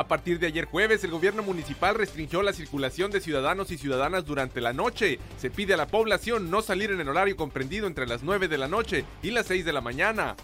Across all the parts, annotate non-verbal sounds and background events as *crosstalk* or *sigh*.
A partir de ayer jueves, el gobierno municipal restringió la circulación de ciudadanos y ciudadanas durante la noche. Se pide a la población no salir en el horario comprendido entre las 9 de la noche y las 6 de la mañana.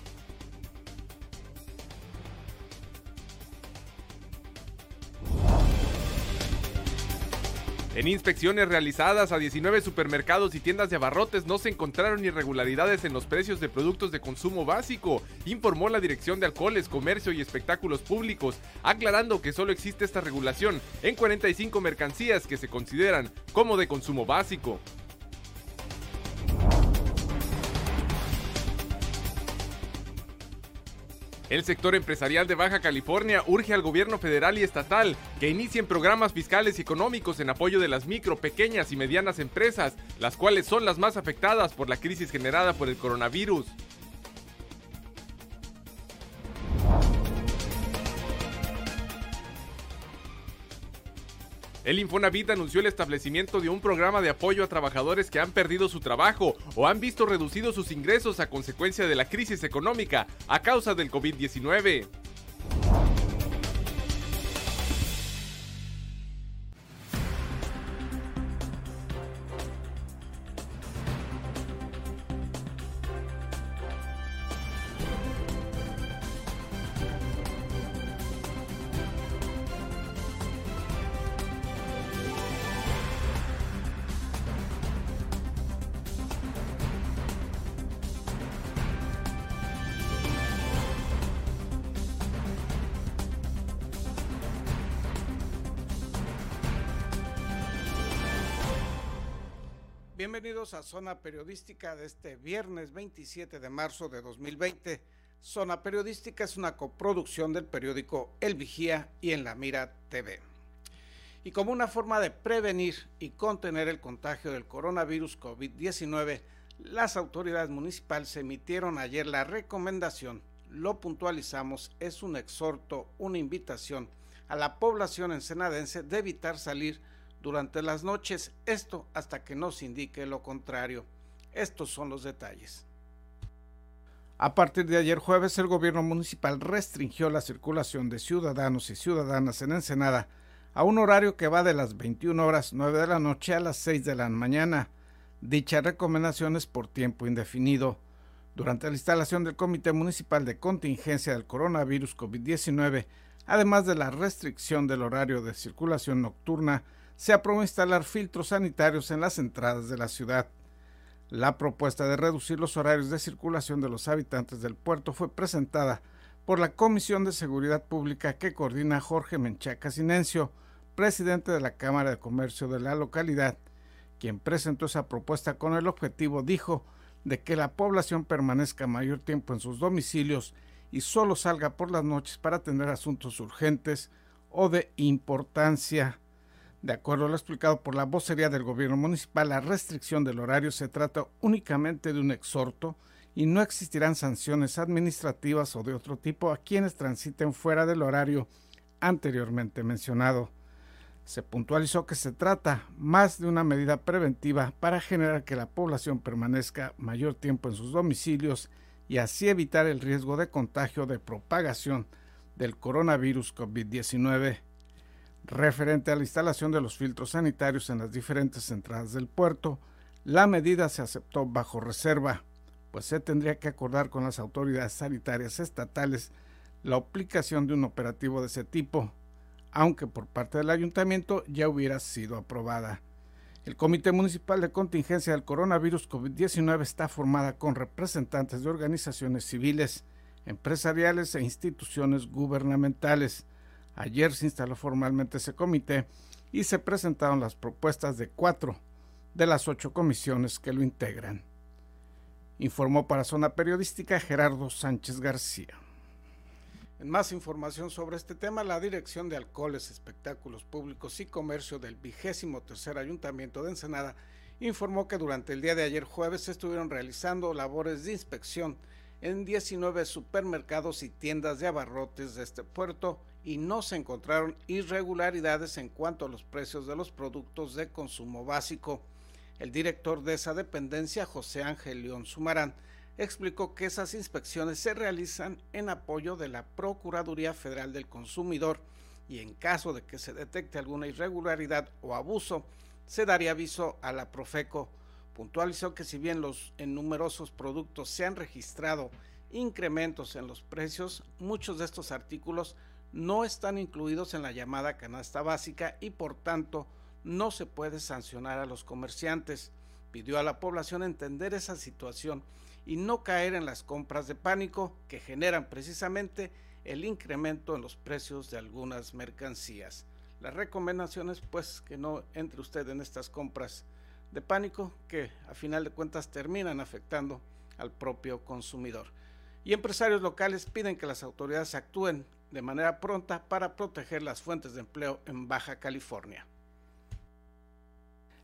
En inspecciones realizadas a 19 supermercados y tiendas de abarrotes no se encontraron irregularidades en los precios de productos de consumo básico, informó la Dirección de Alcoholes, Comercio y Espectáculos Públicos, aclarando que solo existe esta regulación en 45 mercancías que se consideran como de consumo básico. El sector empresarial de Baja California urge al gobierno federal y estatal que inicien programas fiscales y económicos en apoyo de las micro, pequeñas y medianas empresas, las cuales son las más afectadas por la crisis generada por el coronavirus. El Infonavit anunció el establecimiento de un programa de apoyo a trabajadores que han perdido su trabajo o han visto reducidos sus ingresos a consecuencia de la crisis económica a causa del COVID-19. Bienvenidos a Zona Periodística de este viernes 27 de marzo de 2020. Zona Periodística es una coproducción del periódico El Vigía y en La Mira TV. Y como una forma de prevenir y contener el contagio del coronavirus COVID-19, las autoridades municipales emitieron ayer la recomendación, lo puntualizamos, es un exhorto, una invitación a la población ensenadense de evitar salir durante las noches, esto hasta que nos indique lo contrario. Estos son los detalles. A partir de ayer jueves, el gobierno municipal restringió la circulación de ciudadanos y ciudadanas en Ensenada a un horario que va de las 21 horas 9 de la noche a las 6 de la mañana. Dicha recomendación es por tiempo indefinido. Durante la instalación del Comité Municipal de Contingencia del Coronavirus COVID-19, además de la restricción del horario de circulación nocturna, se aprobó instalar filtros sanitarios en las entradas de la ciudad. La propuesta de reducir los horarios de circulación de los habitantes del puerto fue presentada por la Comisión de Seguridad Pública que coordina Jorge Menchaca Sinencio, presidente de la Cámara de Comercio de la localidad, quien presentó esa propuesta con el objetivo, dijo, de que la población permanezca mayor tiempo en sus domicilios y solo salga por las noches para atender asuntos urgentes o de importancia. De acuerdo a lo explicado por la vocería del gobierno municipal, la restricción del horario se trata únicamente de un exhorto y no existirán sanciones administrativas o de otro tipo a quienes transiten fuera del horario anteriormente mencionado. Se puntualizó que se trata más de una medida preventiva para generar que la población permanezca mayor tiempo en sus domicilios y así evitar el riesgo de contagio de propagación del coronavirus COVID-19 referente a la instalación de los filtros sanitarios en las diferentes entradas del puerto, la medida se aceptó bajo reserva, pues se tendría que acordar con las autoridades sanitarias estatales la aplicación de un operativo de ese tipo, aunque por parte del ayuntamiento ya hubiera sido aprobada. El Comité Municipal de Contingencia del Coronavirus COVID-19 está formada con representantes de organizaciones civiles, empresariales e instituciones gubernamentales Ayer se instaló formalmente ese comité y se presentaron las propuestas de cuatro de las ocho comisiones que lo integran. Informó para Zona Periodística Gerardo Sánchez García. En más información sobre este tema, la Dirección de Alcoholes, Espectáculos Públicos y Comercio del vigésimo tercer Ayuntamiento de Ensenada informó que durante el día de ayer jueves se estuvieron realizando labores de inspección en 19 supermercados y tiendas de abarrotes de este puerto y no se encontraron irregularidades en cuanto a los precios de los productos de consumo básico. El director de esa dependencia, José Ángel León Sumarán, explicó que esas inspecciones se realizan en apoyo de la Procuraduría Federal del Consumidor y en caso de que se detecte alguna irregularidad o abuso, se daría aviso a la Profeco. Puntualizó que si bien los en numerosos productos se han registrado incrementos en los precios, muchos de estos artículos no están incluidos en la llamada canasta básica y por tanto no se puede sancionar a los comerciantes. Pidió a la población entender esa situación y no caer en las compras de pánico que generan precisamente el incremento en los precios de algunas mercancías. Las recomendaciones pues que no entre usted en estas compras de pánico que a final de cuentas terminan afectando al propio consumidor. Y empresarios locales piden que las autoridades actúen de manera pronta para proteger las fuentes de empleo en Baja California.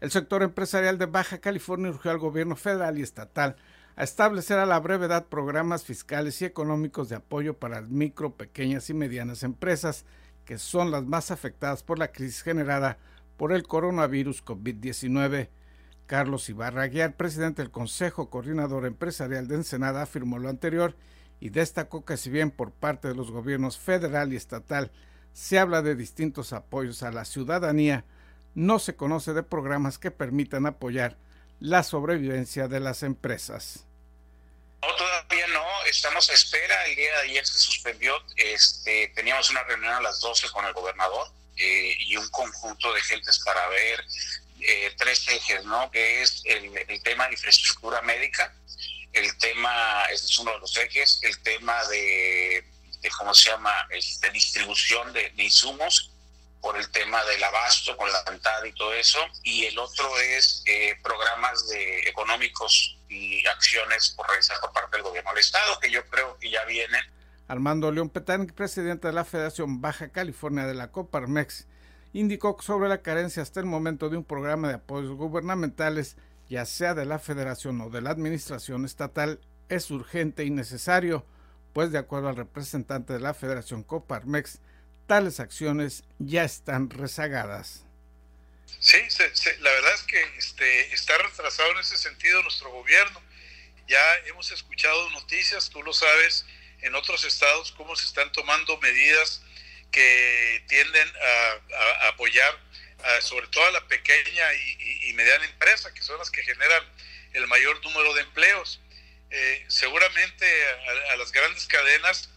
El sector empresarial de Baja California urgió al gobierno federal y estatal a establecer a la brevedad programas fiscales y económicos de apoyo para las micro, pequeñas y medianas empresas, que son las más afectadas por la crisis generada por el coronavirus COVID-19. Carlos Ibarra Aguiar, presidente del Consejo Coordinador Empresarial de Ensenada, afirmó lo anterior y destacó que si bien por parte de los gobiernos federal y estatal se habla de distintos apoyos a la ciudadanía, no se conoce de programas que permitan apoyar la sobrevivencia de las empresas. No, todavía no, estamos a espera. El día de ayer se suspendió, este, teníamos una reunión a las 12 con el gobernador eh, y un conjunto de gentes para ver eh, tres ejes, ¿no? Que es el, tema de infraestructura médica, el tema, ese es uno de los ejes, el tema de, ¿cómo se llama?, de distribución de, de insumos por el tema del abasto con la cantada y todo eso, y el otro es eh, programas de económicos y acciones por realizar por parte del gobierno del estado, que yo creo que ya vienen. Armando León Petán, presidente de la Federación Baja California de la Coparmex, indicó sobre la carencia hasta el momento de un programa de apoyos gubernamentales, ya sea de la Federación o de la Administración Estatal, es urgente y necesario, pues de acuerdo al representante de la Federación Coparmex, tales acciones ya están rezagadas. Sí, la verdad es que este, está retrasado en ese sentido nuestro gobierno. Ya hemos escuchado noticias, tú lo sabes, en otros estados cómo se están tomando medidas que tienden a, apoyar sobre todo a la pequeña y, mediana empresa, que son las que generan el mayor número de empleos. Eh, seguramente a, las grandes cadenas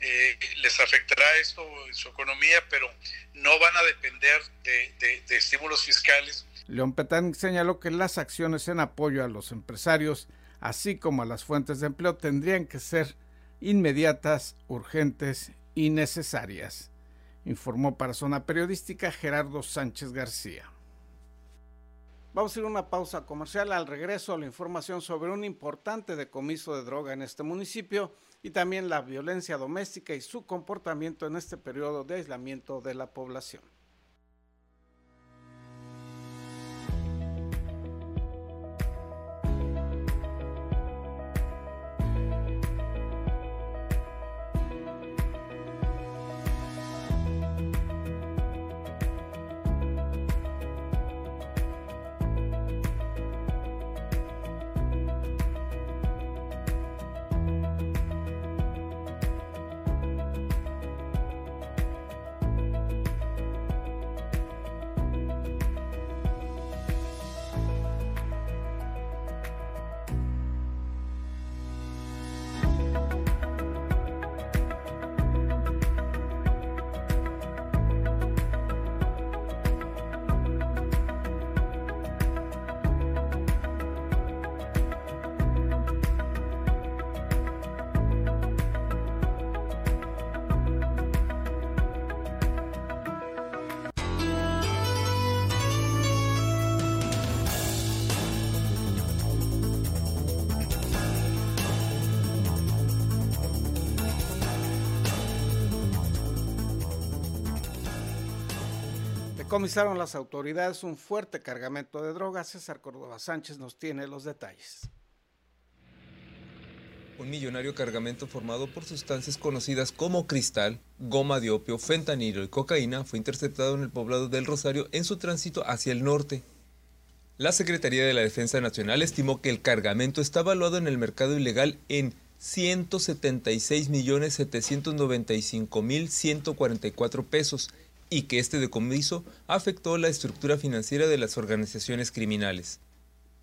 eh, les afectará esto en su economía, pero no van a depender de, estímulos fiscales. León Petán señaló que las acciones en apoyo a los empresarios, así como a las fuentes de empleo, tendrían que ser inmediatas, urgentes y necesarias. Informó para Zona Periodística Gerardo Sánchez García. Vamos a ir a una pausa comercial. Al regreso, la información sobre un importante decomiso de droga en este municipio y también la violencia doméstica y su comportamiento en este periodo de aislamiento de la población. Comisaron las autoridades un fuerte cargamento de drogas. César Córdoba Sánchez nos tiene los detalles. Un millonario cargamento formado por sustancias conocidas como cristal, goma de opio, fentanilo y cocaína fue interceptado en el poblado del Rosario en su tránsito hacia el norte. La Secretaría de la Defensa Nacional estimó que el cargamento está valuado en el mercado ilegal en 176.795.144 pesos y que este decomiso afectó la estructura financiera de las organizaciones criminales.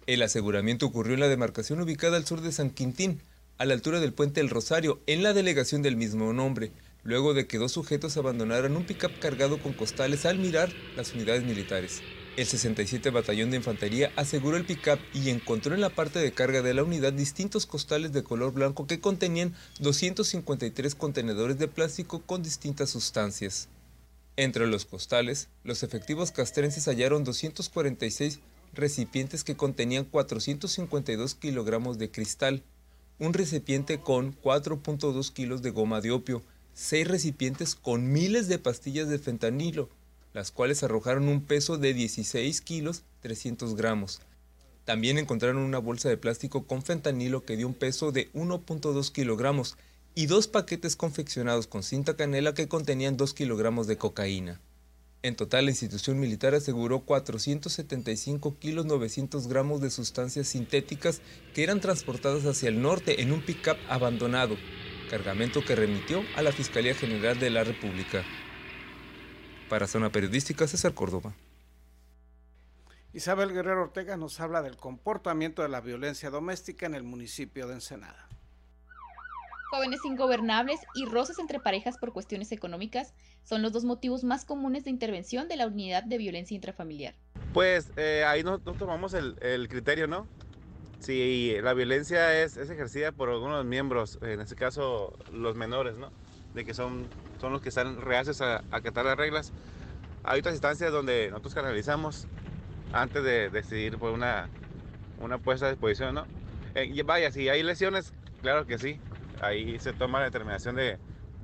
El aseguramiento ocurrió en la demarcación ubicada al sur de San Quintín, a la altura del puente El Rosario, en la delegación del mismo nombre, luego de que dos sujetos abandonaran un pickup cargado con costales al mirar las unidades militares. El 67 Batallón de Infantería aseguró el pickup y encontró en la parte de carga de la unidad distintos costales de color blanco que contenían 253 contenedores de plástico con distintas sustancias. Entre los costales, los efectivos castrenses hallaron 246 recipientes que contenían 452 kilogramos de cristal, un recipiente con 4.2 kilos de goma de opio, seis recipientes con miles de pastillas de fentanilo, las cuales arrojaron un peso de 16 kilos 300 gramos. También encontraron una bolsa de plástico con fentanilo que dio un peso de 1.2 kilogramos y dos paquetes confeccionados con cinta canela que contenían 2 kilogramos de cocaína. En total, la institución militar aseguró 475 kilos 900 gramos de sustancias sintéticas que eran transportadas hacia el norte en un pickup abandonado, cargamento que remitió a la Fiscalía General de la República. Para Zona Periodística, César Córdoba. Isabel Guerrero Ortega nos habla del comportamiento de la violencia doméstica en el municipio de Ensenada jóvenes ingobernables y roces entre parejas por cuestiones económicas son los dos motivos más comunes de intervención de la unidad de violencia intrafamiliar. Pues eh, ahí no, tomamos el, criterio, ¿no? Si la violencia es, ejercida por algunos miembros, en este caso los menores, ¿no? De que son, son los que están reacios a acatar las reglas. Hay otras instancias donde nosotros canalizamos antes de decidir por una, una puesta a disposición, ¿no? Eh, vaya, si hay lesiones, claro que sí, ahí se toma la determinación de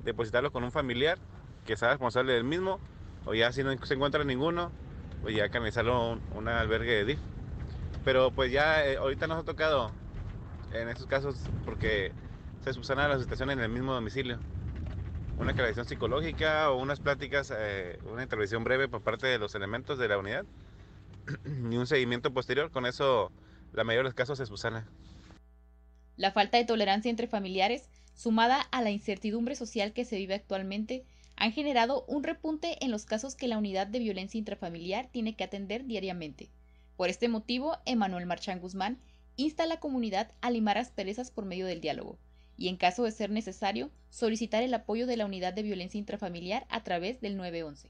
depositarlo con un familiar que sea responsable del mismo, o ya si no se encuentra ninguno, pues ya canalizarlo un, un albergue de DIF. Pero pues ya eh, ahorita nos ha tocado en estos casos porque se subsana la situación en el mismo domicilio. Una canalización psicológica o unas pláticas, eh, una intervención breve por parte de los elementos de la unidad *clears throat* y un seguimiento posterior. Con eso, la mayoría de los casos se subsana. La falta de tolerancia entre familiares, sumada a la incertidumbre social que se vive actualmente, han generado un repunte en los casos que la unidad de violencia intrafamiliar tiene que atender diariamente. Por este motivo, Emanuel Marchán Guzmán insta a la comunidad a limar asperezas por medio del diálogo y, en caso de ser necesario, solicitar el apoyo de la unidad de violencia intrafamiliar a través del 911.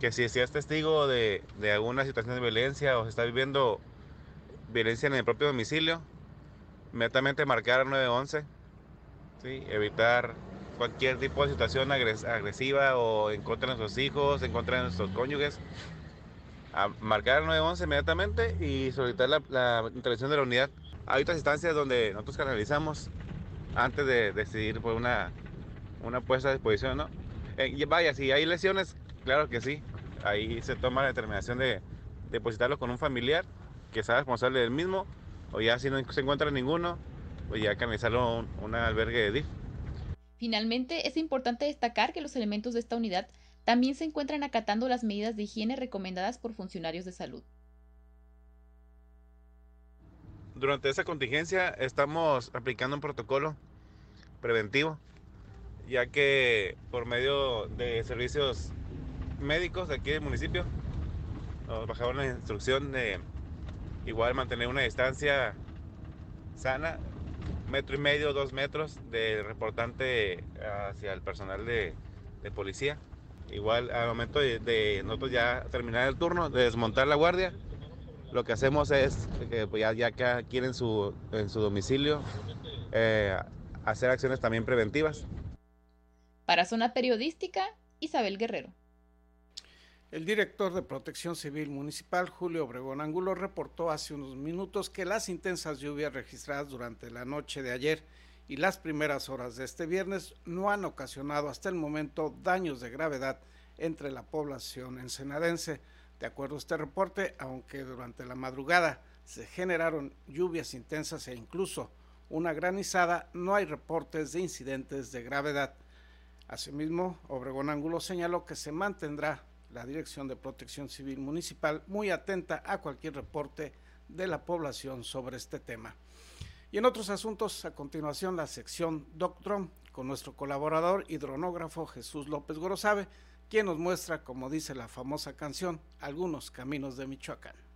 Que si es testigo de, de alguna situación de violencia o se está viviendo violencia en el propio domicilio, inmediatamente marcar 911, ¿sí? evitar cualquier tipo de situación agresiva o en contra de nuestros hijos, en contra de nuestros cónyuges. A marcar 911 inmediatamente y solicitar la, intervención de la unidad. Hay otras instancias donde nosotros canalizamos antes de decidir por una, una puesta a disposición, ¿no? Eh, vaya, si hay lesiones, claro que sí. Ahí se toma la determinación de depositarlo con un familiar que sea responsable del mismo o ya si no se encuentra ninguno, pues ya canalizarlo un, un albergue de DIF. Finalmente, es importante destacar que los elementos de esta unidad también se encuentran acatando las medidas de higiene recomendadas por funcionarios de salud. Durante esa contingencia estamos aplicando un protocolo preventivo, ya que por medio de servicios médicos de aquí del municipio nos bajaron la instrucción de Igual mantener una distancia sana, metro y medio, dos metros del reportante hacia el personal de, policía. Igual al momento de, nosotros ya terminar el turno, de desmontar la guardia, lo que hacemos es, pues ya, ya que quieren su, en su domicilio, eh, hacer acciones también preventivas. Para Zona Periodística, Isabel Guerrero. El director de Protección Civil Municipal, Julio Obregón Angulo, reportó hace unos minutos que las intensas lluvias registradas durante la noche de ayer y las primeras horas de este viernes no han ocasionado hasta el momento daños de gravedad entre la población ensenadense. De acuerdo a este reporte, aunque durante la madrugada se generaron lluvias intensas e incluso una granizada, no hay reportes de incidentes de gravedad. Asimismo, Obregón Angulo señaló que se mantendrá la Dirección de Protección Civil Municipal muy atenta a cualquier reporte de la población sobre este tema. Y en otros asuntos, a continuación la sección Doctron con nuestro colaborador hidronógrafo Jesús López Gorosabe, quien nos muestra, como dice la famosa canción, algunos caminos de Michoacán.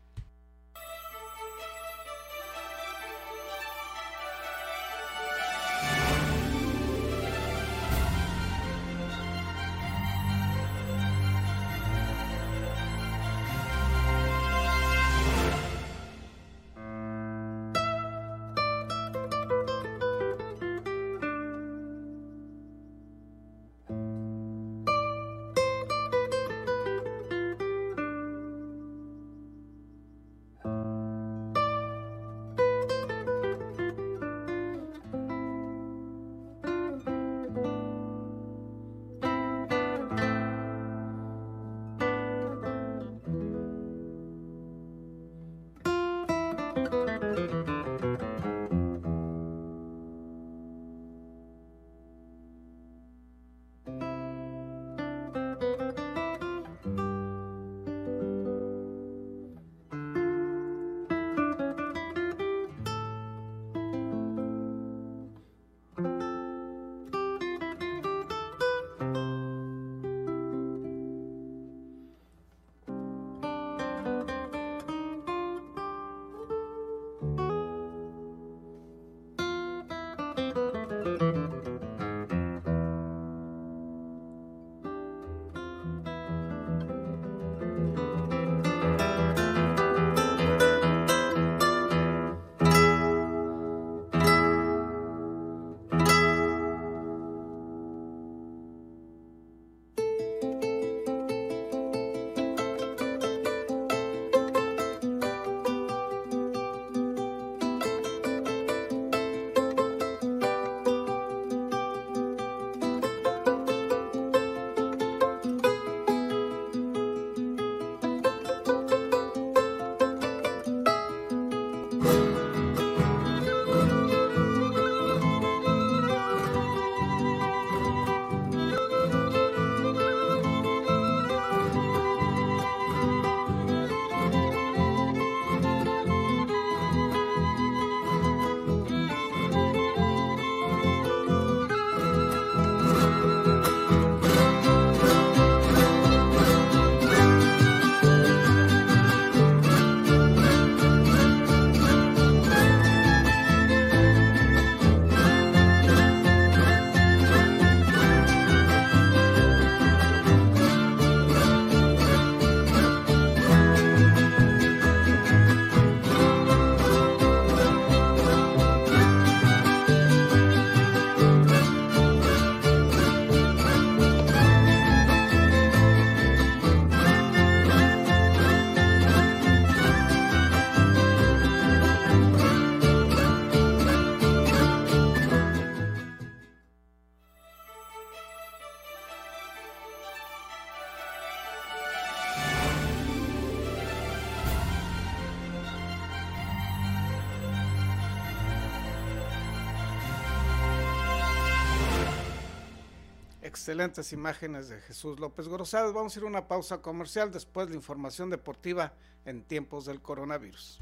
Excelentes imágenes de Jesús López Grosado. Vamos a ir a una pausa comercial, después la información deportiva en tiempos del coronavirus.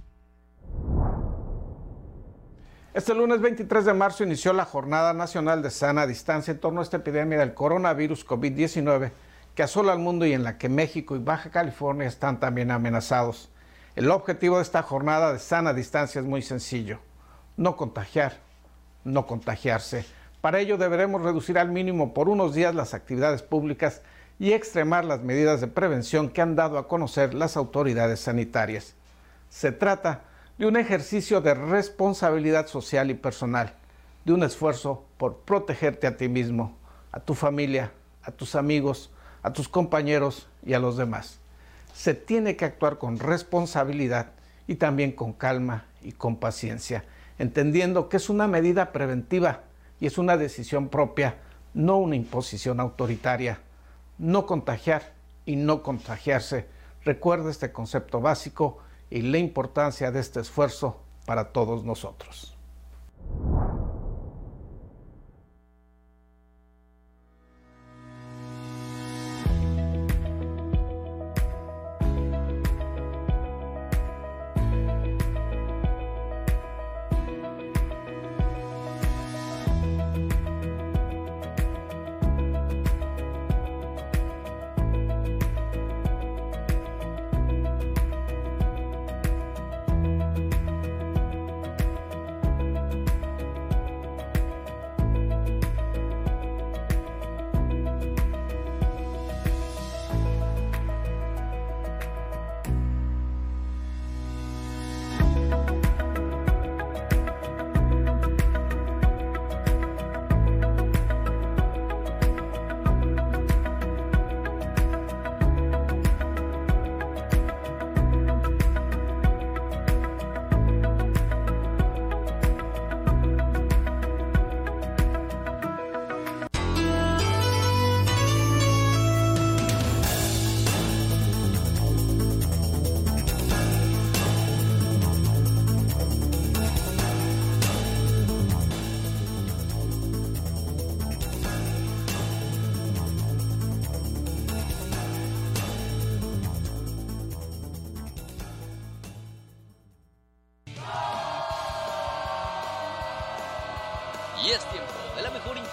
Este lunes 23 de marzo inició la Jornada Nacional de Sana Distancia en torno a esta epidemia del coronavirus COVID-19 que asola al mundo y en la que México y Baja California están también amenazados. El objetivo de esta jornada de sana distancia es muy sencillo, no contagiar, no contagiarse. Para ello deberemos reducir al mínimo por unos días las actividades públicas y extremar las medidas de prevención que han dado a conocer las autoridades sanitarias. Se trata de un ejercicio de responsabilidad social y personal, de un esfuerzo por protegerte a ti mismo, a tu familia, a tus amigos, a tus compañeros y a los demás. Se tiene que actuar con responsabilidad y también con calma y con paciencia, entendiendo que es una medida preventiva es una decisión propia, no una imposición autoritaria. No contagiar y no contagiarse. Recuerda este concepto básico y la importancia de este esfuerzo para todos nosotros.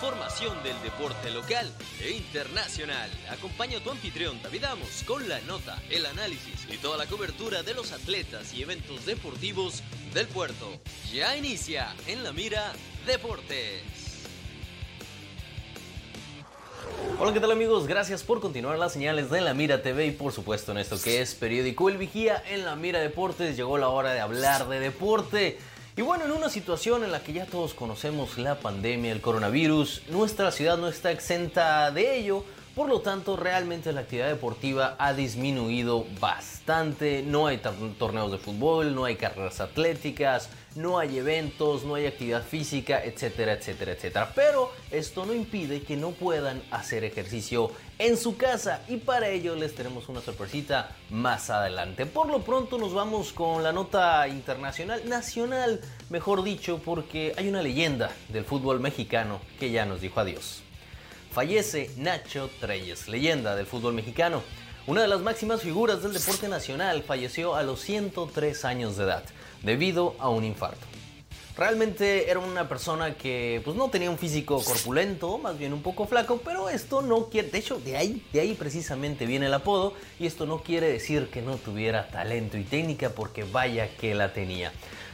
Información del deporte local e internacional. Acompaña a tu anfitrión David Amos con la nota, el análisis y toda la cobertura de los atletas y eventos deportivos del puerto. Ya inicia en la mira Deportes. Hola, ¿qué tal amigos? Gracias por continuar las señales de La Mira TV y por supuesto en esto que es periódico El Vigía en La Mira Deportes. Llegó la hora de hablar de deporte. Y bueno, en una situación en la que ya todos conocemos la pandemia, el coronavirus, nuestra ciudad no está exenta de ello. Por lo tanto, realmente la actividad deportiva ha disminuido bastante. No hay torneos de fútbol, no hay carreras atléticas, no hay eventos, no hay actividad física, etcétera, etcétera, etcétera. Pero esto no impide que no puedan hacer ejercicio en su casa y para ello les tenemos una sorpresita más adelante. Por lo pronto nos vamos con la nota internacional, nacional, mejor dicho, porque hay una leyenda del fútbol mexicano que ya nos dijo adiós fallece Nacho Treyes, leyenda del fútbol mexicano. Una de las máximas figuras del deporte nacional falleció a los 103 años de edad debido a un infarto. Realmente era una persona que pues no tenía un físico corpulento, más bien un poco flaco, pero esto no quiere, de hecho de ahí, de ahí precisamente viene el apodo y esto no quiere decir que no tuviera talento y técnica porque vaya que la tenía.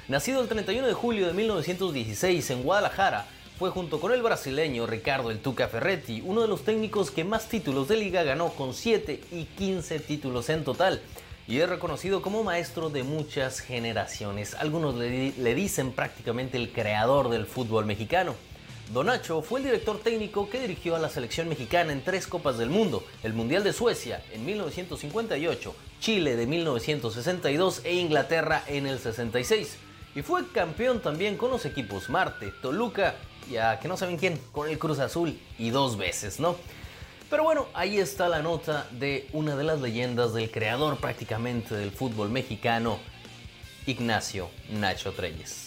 Nacido el 31 de julio de 1916 en Guadalajara, fue junto con el brasileño Ricardo El Tuca Ferretti, uno de los técnicos que más títulos de liga ganó con 7 y 15 títulos en total. Y es reconocido como maestro de muchas generaciones. Algunos le, dicen prácticamente el creador del fútbol mexicano. Donacho fue el director técnico que dirigió a la selección mexicana en tres Copas del Mundo, el Mundial de Suecia en 1958, Chile de 1962 e Inglaterra en el 66. Y fue campeón también con los equipos Marte, Toluca ya que no saben quién, con el Cruz Azul y dos veces, ¿no? Pero bueno, ahí está la nota de una de las leyendas del creador prácticamente del fútbol mexicano, Ignacio Nacho Treyes.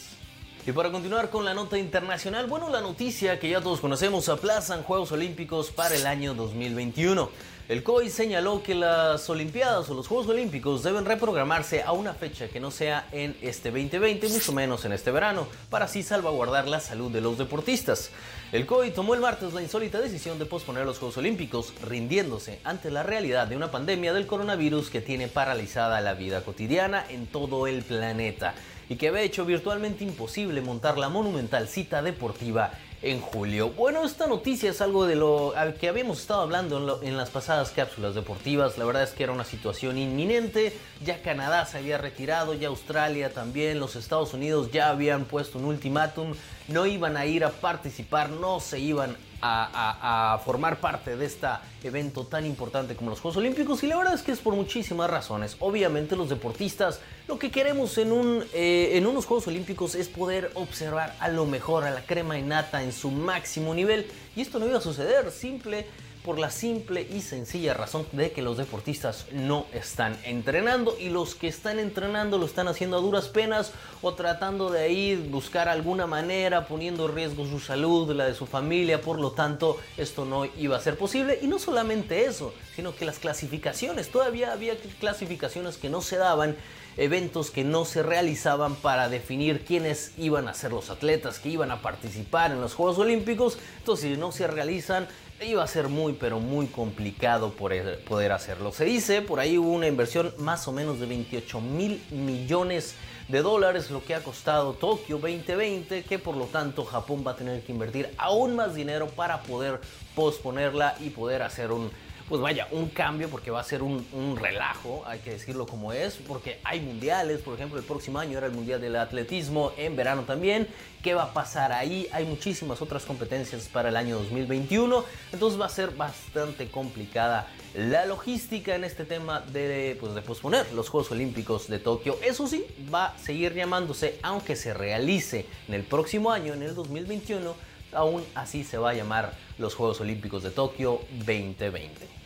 Y para continuar con la nota internacional, bueno, la noticia que ya todos conocemos, aplazan Juegos Olímpicos para el año 2021. El COI señaló que las Olimpiadas o los Juegos Olímpicos deben reprogramarse a una fecha que no sea en este 2020, mucho menos en este verano, para así salvaguardar la salud de los deportistas. El COI tomó el martes la insólita decisión de posponer los Juegos Olímpicos, rindiéndose ante la realidad de una pandemia del coronavirus que tiene paralizada la vida cotidiana en todo el planeta y que había hecho virtualmente imposible montar la monumental cita deportiva en julio. Bueno, esta noticia es algo de lo que habíamos estado hablando en, las pasadas cápsulas deportivas. La verdad es que era una situación inminente. Ya Canadá se había retirado, ya Australia también, los Estados Unidos ya habían puesto un ultimátum. No iban a ir a participar, no se iban a, formar parte de este evento tan importante como los Juegos Olímpicos y la verdad es que es por muchísimas razones. Obviamente los deportistas lo que queremos en, un, eh, en unos Juegos Olímpicos es poder observar a lo mejor a la crema innata en su máximo nivel y esto no iba a suceder, simple por la simple y sencilla razón de que los deportistas no están entrenando y los que están entrenando lo están haciendo a duras penas o tratando de ahí buscar alguna manera poniendo en riesgo su salud, la de su familia, por lo tanto esto no iba a ser posible. Y no solamente eso, sino que las clasificaciones, todavía había clasificaciones que no se daban eventos que no se realizaban para definir quiénes iban a ser los atletas que iban a participar en los Juegos Olímpicos. Entonces, si no se realizan, iba a ser muy pero muy complicado poder hacerlo. Se dice, por ahí hubo una inversión más o menos de 28 mil millones de dólares, lo que ha costado Tokio 2020, que por lo tanto Japón va a tener que invertir aún más dinero para poder posponerla y poder hacer un pues vaya, un cambio porque va a ser un, relajo, hay que decirlo como es, porque hay mundiales, por ejemplo, el próximo año era el Mundial del Atletismo, en verano también, ¿qué va a pasar ahí? Hay muchísimas otras competencias para el año 2021, entonces va a ser bastante complicada la logística en este tema de, pues, de posponer los Juegos Olímpicos de Tokio. Eso sí, va a seguir llamándose, aunque se realice en el próximo año, en el 2021, aún así se va a llamar los Juegos Olímpicos de Tokio 2020.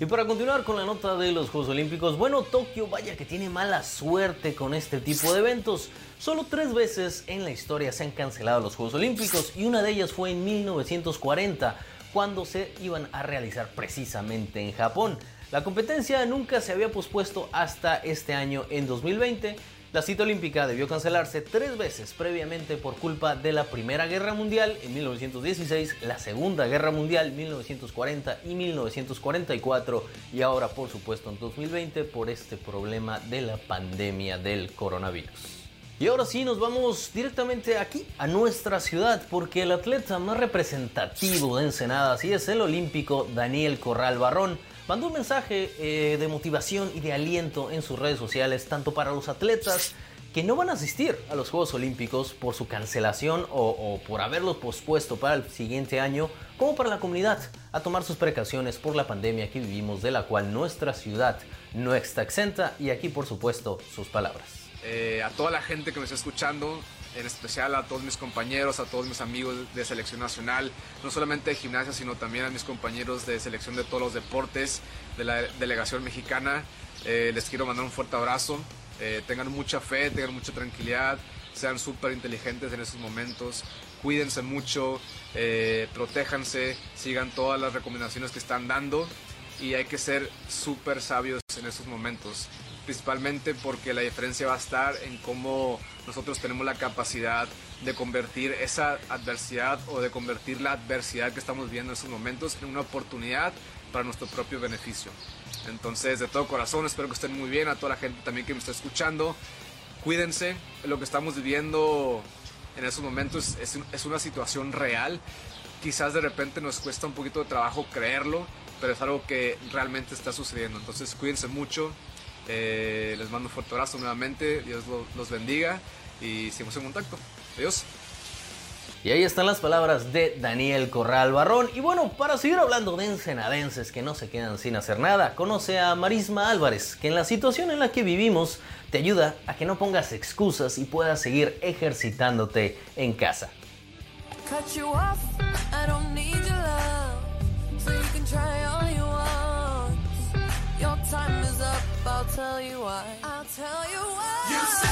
Y para continuar con la nota de los Juegos Olímpicos, bueno, Tokio vaya que tiene mala suerte con este tipo de eventos. Solo tres veces en la historia se han cancelado los Juegos Olímpicos y una de ellas fue en 1940, cuando se iban a realizar precisamente en Japón. La competencia nunca se había pospuesto hasta este año en 2020 La cita olímpica debió cancelarse tres veces previamente por culpa de la Primera Guerra Mundial en 1916, la Segunda Guerra Mundial 1940 y 1944 y ahora por supuesto en 2020 por este problema de la pandemia del coronavirus. Y ahora sí, nos vamos directamente aquí, a nuestra ciudad, porque el atleta más representativo de Ensenada, es el olímpico Daniel Corral Barrón, mandó un mensaje eh, de motivación y de aliento en sus redes sociales, tanto para los atletas que no van a asistir a los Juegos Olímpicos por su cancelación o, o, por haberlos pospuesto para el siguiente año, como para la comunidad a tomar sus precauciones por la pandemia que vivimos, de la cual nuestra ciudad no está exenta, y aquí por supuesto sus palabras. Eh, a toda la gente que me está escuchando, en especial a todos mis compañeros, a todos mis amigos de selección nacional, no solamente de gimnasia, sino también a mis compañeros de selección de todos los deportes, de la delegación mexicana. Eh, les quiero mandar un fuerte abrazo. Eh, tengan mucha fe, tengan mucha tranquilidad, sean súper inteligentes en esos momentos, cuídense mucho, protéjanse, sigan todas las recomendaciones que están dando y hay que ser súper sabios en esos momentos principalmente porque la diferencia va a estar en cómo nosotros tenemos la capacidad de convertir esa adversidad o de convertir la adversidad que estamos viendo en estos momentos en una oportunidad para nuestro propio beneficio. Entonces, de todo corazón, espero que estén muy bien, a toda la gente también que me está escuchando. Cuídense, lo que estamos viviendo en estos momentos es, es una situación real. Quizás de repente nos cuesta un poquito de trabajo creerlo, pero es algo que realmente está sucediendo. Entonces, cuídense mucho, eh, les mando un fuerte abrazo nuevamente. Dios los bendiga y seguimos en contacto. Adiós. Y ahí están las palabras de Daniel Corral Barrón. Y bueno, para seguir hablando de ensenadenses que no se quedan sin hacer nada, conoce a Marisma Álvarez, que en la situación en la que vivimos te ayuda a que no pongas excusas y puedas seguir ejercitándote en casa. I'll tell you why. I'll tell you why. You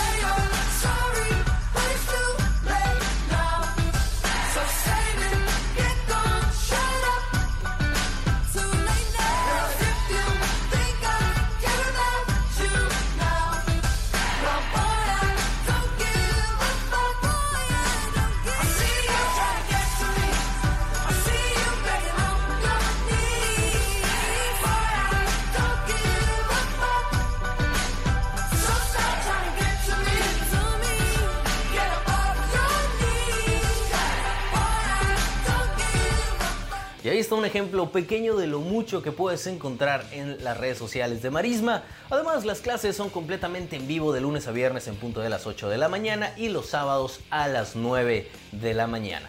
ahí está un ejemplo pequeño de lo mucho que puedes encontrar en las redes sociales de Marisma. Además, las clases son completamente en vivo de lunes a viernes en punto de las 8 de la mañana y los sábados a las 9 de la mañana.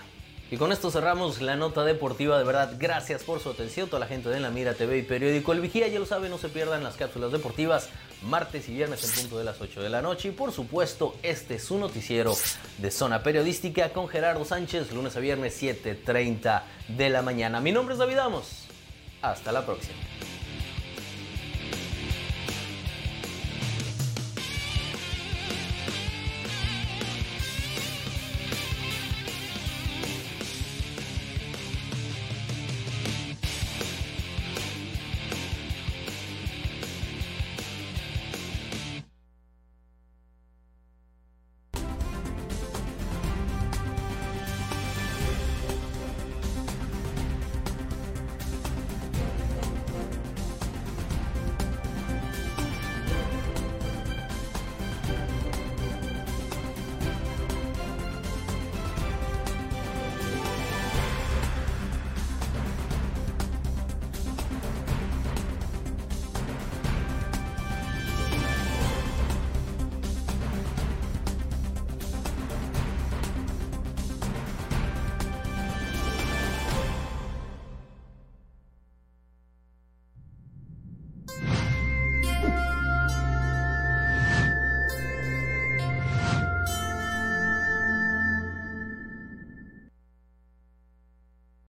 Y con esto cerramos la nota deportiva. De verdad, gracias por su atención. Toda la gente de La Mira TV y Periódico El Vigía, ya lo saben, no se pierdan las cápsulas deportivas martes y viernes en punto de las 8 de la noche. Y por supuesto, este es su noticiero de zona periodística con Gerardo Sánchez, lunes a viernes 7.30 de la mañana. Mi nombre es David Amos. Hasta la próxima.